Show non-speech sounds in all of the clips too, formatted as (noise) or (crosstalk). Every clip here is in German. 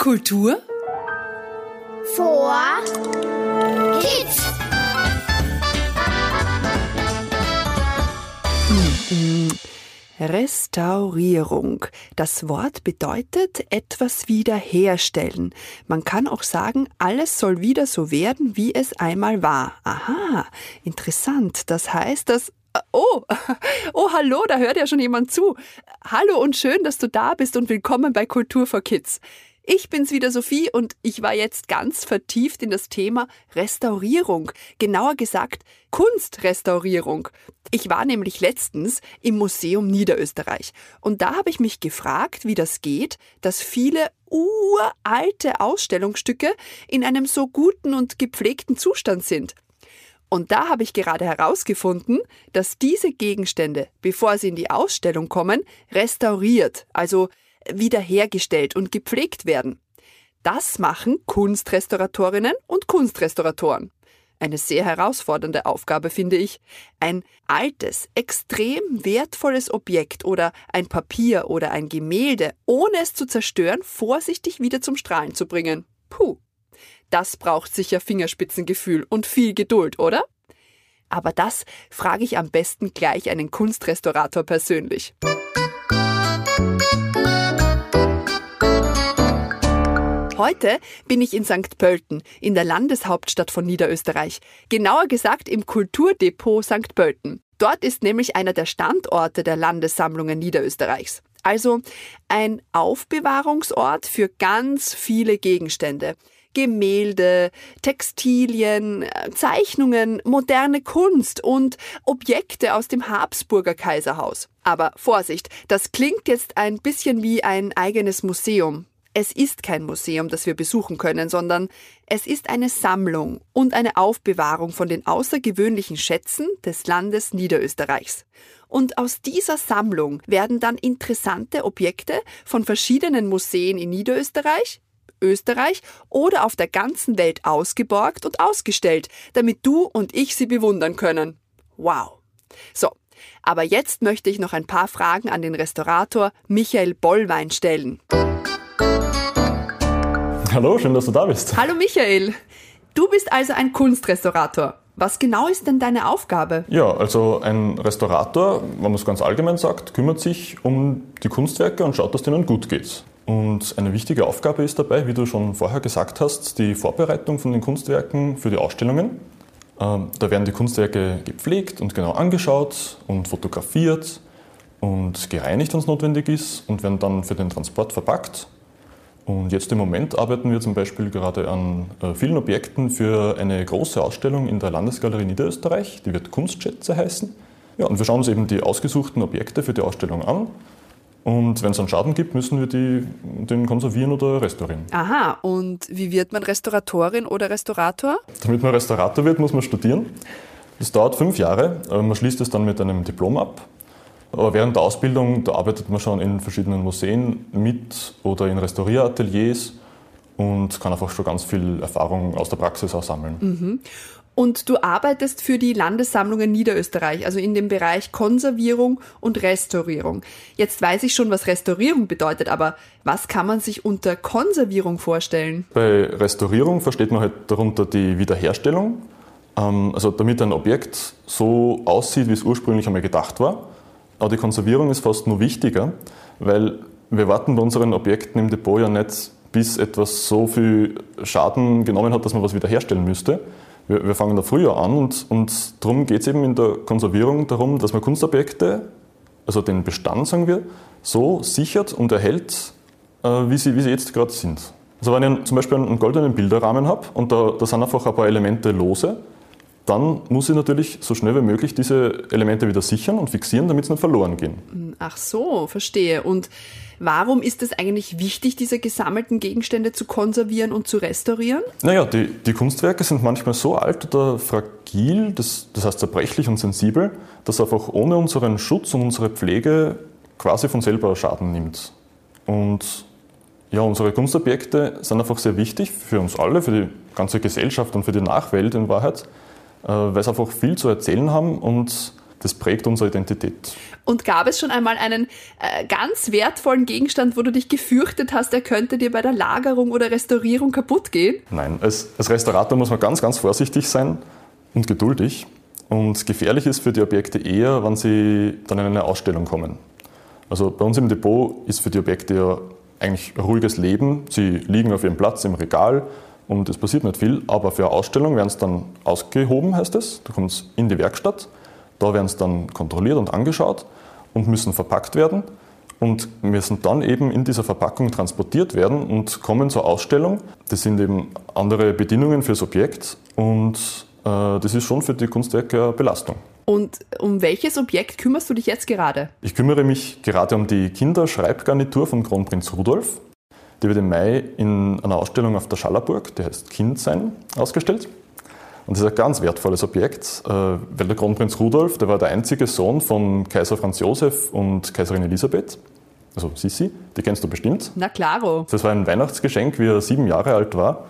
Kultur vor Kids. Restaurierung. Das Wort bedeutet etwas wiederherstellen. Man kann auch sagen, alles soll wieder so werden, wie es einmal war. Aha, interessant. Das heißt, dass Oh, (laughs) oh, hallo, da hört ja schon jemand zu. Hallo und schön, dass du da bist und willkommen bei Kultur for Kids. Ich bin's wieder Sophie und ich war jetzt ganz vertieft in das Thema Restaurierung, genauer gesagt Kunstrestaurierung. Ich war nämlich letztens im Museum Niederösterreich und da habe ich mich gefragt, wie das geht, dass viele uralte Ausstellungsstücke in einem so guten und gepflegten Zustand sind. Und da habe ich gerade herausgefunden, dass diese Gegenstände, bevor sie in die Ausstellung kommen, restauriert, also wiederhergestellt und gepflegt werden. Das machen Kunstrestauratorinnen und Kunstrestauratoren. Eine sehr herausfordernde Aufgabe, finde ich. Ein altes, extrem wertvolles Objekt oder ein Papier oder ein Gemälde, ohne es zu zerstören, vorsichtig wieder zum Strahlen zu bringen. Puh. Das braucht sicher Fingerspitzengefühl und viel Geduld, oder? Aber das frage ich am besten gleich einen Kunstrestaurator persönlich. Heute bin ich in St. Pölten, in der Landeshauptstadt von Niederösterreich. Genauer gesagt im Kulturdepot St. Pölten. Dort ist nämlich einer der Standorte der Landessammlungen Niederösterreichs. Also ein Aufbewahrungsort für ganz viele Gegenstände. Gemälde, Textilien, Zeichnungen, moderne Kunst und Objekte aus dem Habsburger Kaiserhaus. Aber Vorsicht, das klingt jetzt ein bisschen wie ein eigenes Museum. Es ist kein Museum, das wir besuchen können, sondern es ist eine Sammlung und eine Aufbewahrung von den außergewöhnlichen Schätzen des Landes Niederösterreichs. Und aus dieser Sammlung werden dann interessante Objekte von verschiedenen Museen in Niederösterreich, Österreich oder auf der ganzen Welt ausgeborgt und ausgestellt, damit du und ich sie bewundern können. Wow. So, aber jetzt möchte ich noch ein paar Fragen an den Restaurator Michael Bollwein stellen. Hallo, schön, dass du da bist. Hallo Michael. Du bist also ein Kunstrestaurator. Was genau ist denn deine Aufgabe? Ja, also ein Restaurator, wenn man es ganz allgemein sagt, kümmert sich um die Kunstwerke und schaut, dass denen gut geht. Und eine wichtige Aufgabe ist dabei, wie du schon vorher gesagt hast, die Vorbereitung von den Kunstwerken für die Ausstellungen. Ähm, da werden die Kunstwerke gepflegt und genau angeschaut und fotografiert und gereinigt, wenn es notwendig ist, und werden dann für den Transport verpackt und jetzt im Moment arbeiten wir zum Beispiel gerade an äh, vielen Objekten für eine große Ausstellung in der Landesgalerie Niederösterreich, die wird Kunstschätze heißen. Ja, und wir schauen uns eben die ausgesuchten Objekte für die Ausstellung an. Und wenn es einen Schaden gibt, müssen wir die, den konservieren oder restaurieren. Aha, und wie wird man Restauratorin oder Restaurator? Damit man Restaurator wird, muss man studieren. Das dauert fünf Jahre. Äh, man schließt es dann mit einem Diplom ab aber während der Ausbildung, da arbeitet man schon in verschiedenen Museen mit oder in Restaurierateliers und kann einfach schon ganz viel Erfahrung aus der Praxis auch sammeln. Mhm. Und du arbeitest für die Landessammlungen Niederösterreich, also in dem Bereich Konservierung und Restaurierung. Jetzt weiß ich schon, was Restaurierung bedeutet, aber was kann man sich unter Konservierung vorstellen? Bei Restaurierung versteht man halt darunter die Wiederherstellung, ähm, also damit ein Objekt so aussieht, wie es ursprünglich einmal gedacht war. Aber die Konservierung ist fast nur wichtiger, weil wir warten bei unseren Objekten im Depot ja nicht, bis etwas so viel Schaden genommen hat, dass man was wiederherstellen müsste. Wir, wir fangen da früher an und, und darum geht es eben in der Konservierung darum, dass man Kunstobjekte, also den Bestand, sagen wir, so sichert und erhält, äh, wie, sie, wie sie jetzt gerade sind. Also wenn ich zum Beispiel einen goldenen Bilderrahmen habe und da, da sind einfach ein paar Elemente lose, dann muss ich natürlich so schnell wie möglich diese Elemente wieder sichern und fixieren, damit sie nicht verloren gehen. Ach so, verstehe. Und warum ist es eigentlich wichtig, diese gesammelten Gegenstände zu konservieren und zu restaurieren? Naja, die, die Kunstwerke sind manchmal so alt oder fragil, das, das heißt zerbrechlich und sensibel, dass einfach ohne unseren Schutz und unsere Pflege quasi von selber Schaden nimmt. Und ja, unsere Kunstobjekte sind einfach sehr wichtig für uns alle, für die ganze Gesellschaft und für die Nachwelt in Wahrheit. Äh, weil sie einfach viel zu erzählen haben und das prägt unsere Identität. Und gab es schon einmal einen äh, ganz wertvollen Gegenstand, wo du dich gefürchtet hast, er könnte dir bei der Lagerung oder Restaurierung kaputt gehen? Nein, als, als Restaurator muss man ganz, ganz vorsichtig sein und geduldig. Und gefährlich ist für die Objekte eher, wenn sie dann in eine Ausstellung kommen. Also bei uns im Depot ist für die Objekte ja eigentlich ein ruhiges Leben. Sie liegen auf ihrem Platz im Regal und es passiert nicht viel. Aber für eine Ausstellung werden sie dann ausgehoben, heißt es. Da kommt es in die Werkstatt. Da werden sie dann kontrolliert und angeschaut und müssen verpackt werden und müssen dann eben in dieser Verpackung transportiert werden und kommen zur Ausstellung. Das sind eben andere Bedingungen fürs Objekt und äh, das ist schon für die Kunstwerke eine Belastung. Und um welches Objekt kümmerst du dich jetzt gerade? Ich kümmere mich gerade um die Kinderschreibgarnitur von Kronprinz Rudolf. Die wird im Mai in einer Ausstellung auf der Schallerburg, die heißt Kindsein, ausgestellt. Und das ist ein ganz wertvolles Objekt, äh, weil der Kronprinz Rudolf, der war der einzige Sohn von Kaiser Franz Josef und Kaiserin Elisabeth, also Sissi, die kennst du bestimmt. Na klaro. Das war ein Weihnachtsgeschenk, wie er sieben Jahre alt war.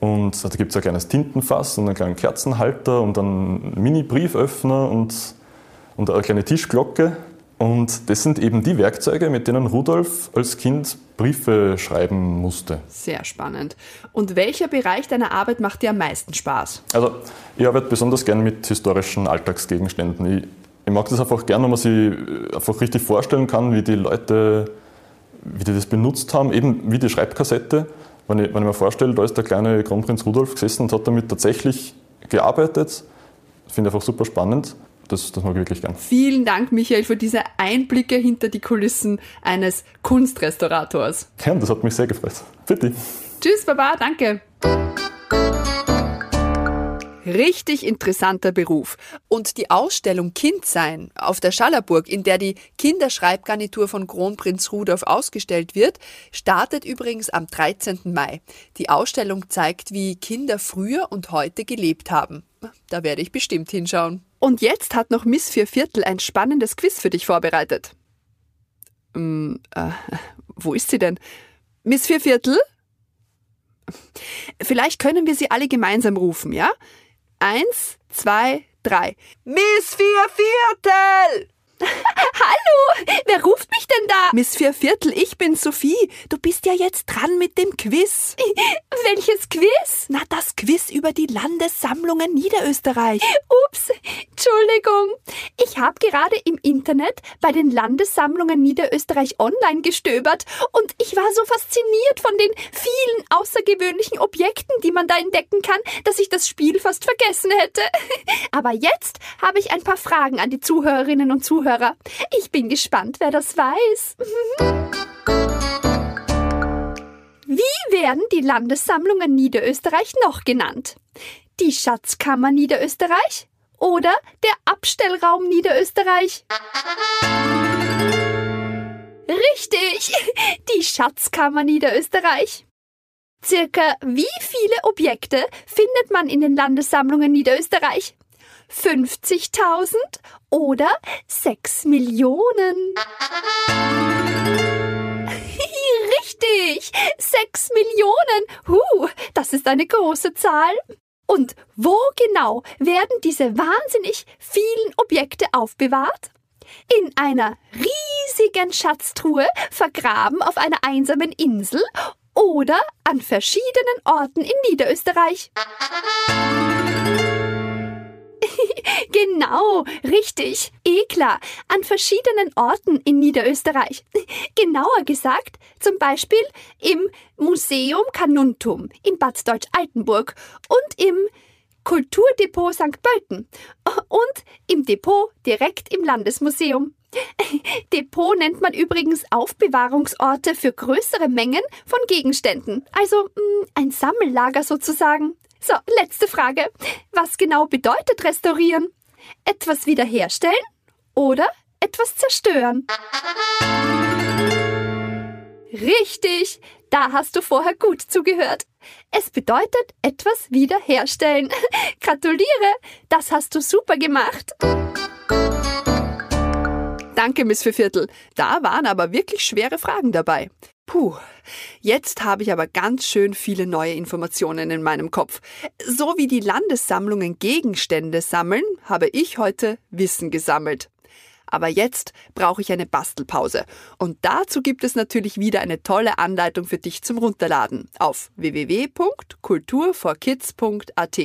Und da gibt es ein kleines Tintenfass und einen kleinen Kerzenhalter und einen Mini-Brieföffner und, und eine kleine Tischglocke. Und das sind eben die Werkzeuge, mit denen Rudolf als Kind Briefe schreiben musste. Sehr spannend. Und welcher Bereich deiner Arbeit macht dir am meisten Spaß? Also, ich arbeite besonders gern mit historischen Alltagsgegenständen. Ich, ich mag das einfach gern, wenn man sich einfach richtig vorstellen kann, wie die Leute, wie die das benutzt haben, eben wie die Schreibkassette. Wenn ich, wenn ich mir vorstelle, da ist der kleine Kronprinz Rudolf gesessen und hat damit tatsächlich gearbeitet, finde ich einfach super spannend. Das, das mag ich wirklich gern. Vielen Dank, Michael, für diese Einblicke hinter die Kulissen eines Kunstrestaurators. Gern, das hat mich sehr gefreut. Bitte. Tschüss, Baba, danke. Richtig interessanter Beruf. Und die Ausstellung Kindsein auf der Schallerburg, in der die Kinderschreibgarnitur von Kronprinz Rudolf ausgestellt wird, startet übrigens am 13. Mai. Die Ausstellung zeigt, wie Kinder früher und heute gelebt haben. Da werde ich bestimmt hinschauen. Und jetzt hat noch Miss Vierviertel ein spannendes Quiz für dich vorbereitet. Ähm, äh, wo ist sie denn? Miss Vierviertel? Vielleicht können wir sie alle gemeinsam rufen, ja? Eins, zwei, drei. Miss Vierviertel! Hallo, wer ruft mich denn da? Miss Vierviertel, ich bin Sophie. Du bist ja jetzt dran mit dem Quiz. (laughs) Welches Quiz? Na, das Quiz über die Landessammlungen Niederösterreich. Ups, Entschuldigung. Ich habe gerade im Internet bei den Landessammlungen Niederösterreich online gestöbert und ich war so fasziniert von den vielen außergewöhnlichen Objekten, die man da entdecken kann, dass ich das Spiel fast vergessen hätte. (laughs) Aber jetzt habe ich ein paar Fragen an die Zuhörerinnen und Zuhörer. Ich bin gespannt, wer das weiß. Wie werden die Landessammlungen Niederösterreich noch genannt? Die Schatzkammer Niederösterreich oder der Abstellraum Niederösterreich? Richtig, (laughs) die Schatzkammer Niederösterreich. Circa wie viele Objekte findet man in den Landessammlungen Niederösterreich? 50.000 oder 6 Millionen? (laughs) Richtig, 6 Millionen. Huh, das ist eine große Zahl. Und wo genau werden diese wahnsinnig vielen Objekte aufbewahrt? In einer riesigen Schatztruhe, vergraben auf einer einsamen Insel oder an verschiedenen Orten in Niederösterreich. Genau, richtig. Eh klar, an verschiedenen Orten in Niederösterreich. (laughs) Genauer gesagt, zum Beispiel im Museum Kanuntum in Bad Deutsch-Altenburg und im Kulturdepot St. Pölten und im Depot direkt im Landesmuseum. (laughs) Depot nennt man übrigens Aufbewahrungsorte für größere Mengen von Gegenständen, also mh, ein Sammellager sozusagen. So, letzte Frage. Was genau bedeutet restaurieren? Etwas wiederherstellen oder etwas zerstören? Richtig, da hast du vorher gut zugehört. Es bedeutet etwas wiederherstellen. (laughs) Gratuliere, das hast du super gemacht. Danke, Miss Vierviertel. Da waren aber wirklich schwere Fragen dabei. Puh, jetzt habe ich aber ganz schön viele neue Informationen in meinem Kopf. So wie die Landessammlungen Gegenstände sammeln, habe ich heute Wissen gesammelt. Aber jetzt brauche ich eine Bastelpause. Und dazu gibt es natürlich wieder eine tolle Anleitung für dich zum Runterladen auf www.kulturforkids.at.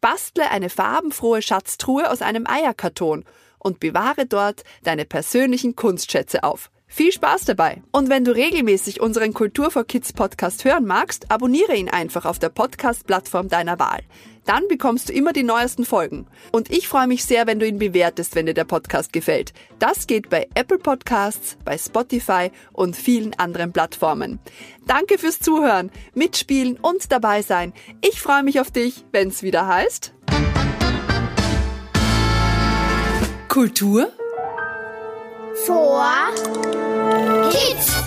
Bastle eine farbenfrohe Schatztruhe aus einem Eierkarton und bewahre dort deine persönlichen Kunstschätze auf. Viel Spaß dabei! Und wenn du regelmäßig unseren Kultur for Kids Podcast hören magst, abonniere ihn einfach auf der Podcast-Plattform deiner Wahl. Dann bekommst du immer die neuesten Folgen. Und ich freue mich sehr, wenn du ihn bewertest, wenn dir der Podcast gefällt. Das geht bei Apple Podcasts, bei Spotify und vielen anderen Plattformen. Danke fürs Zuhören, Mitspielen und dabei sein. Ich freue mich auf dich, wenn es wieder heißt. Kultur vor Kids.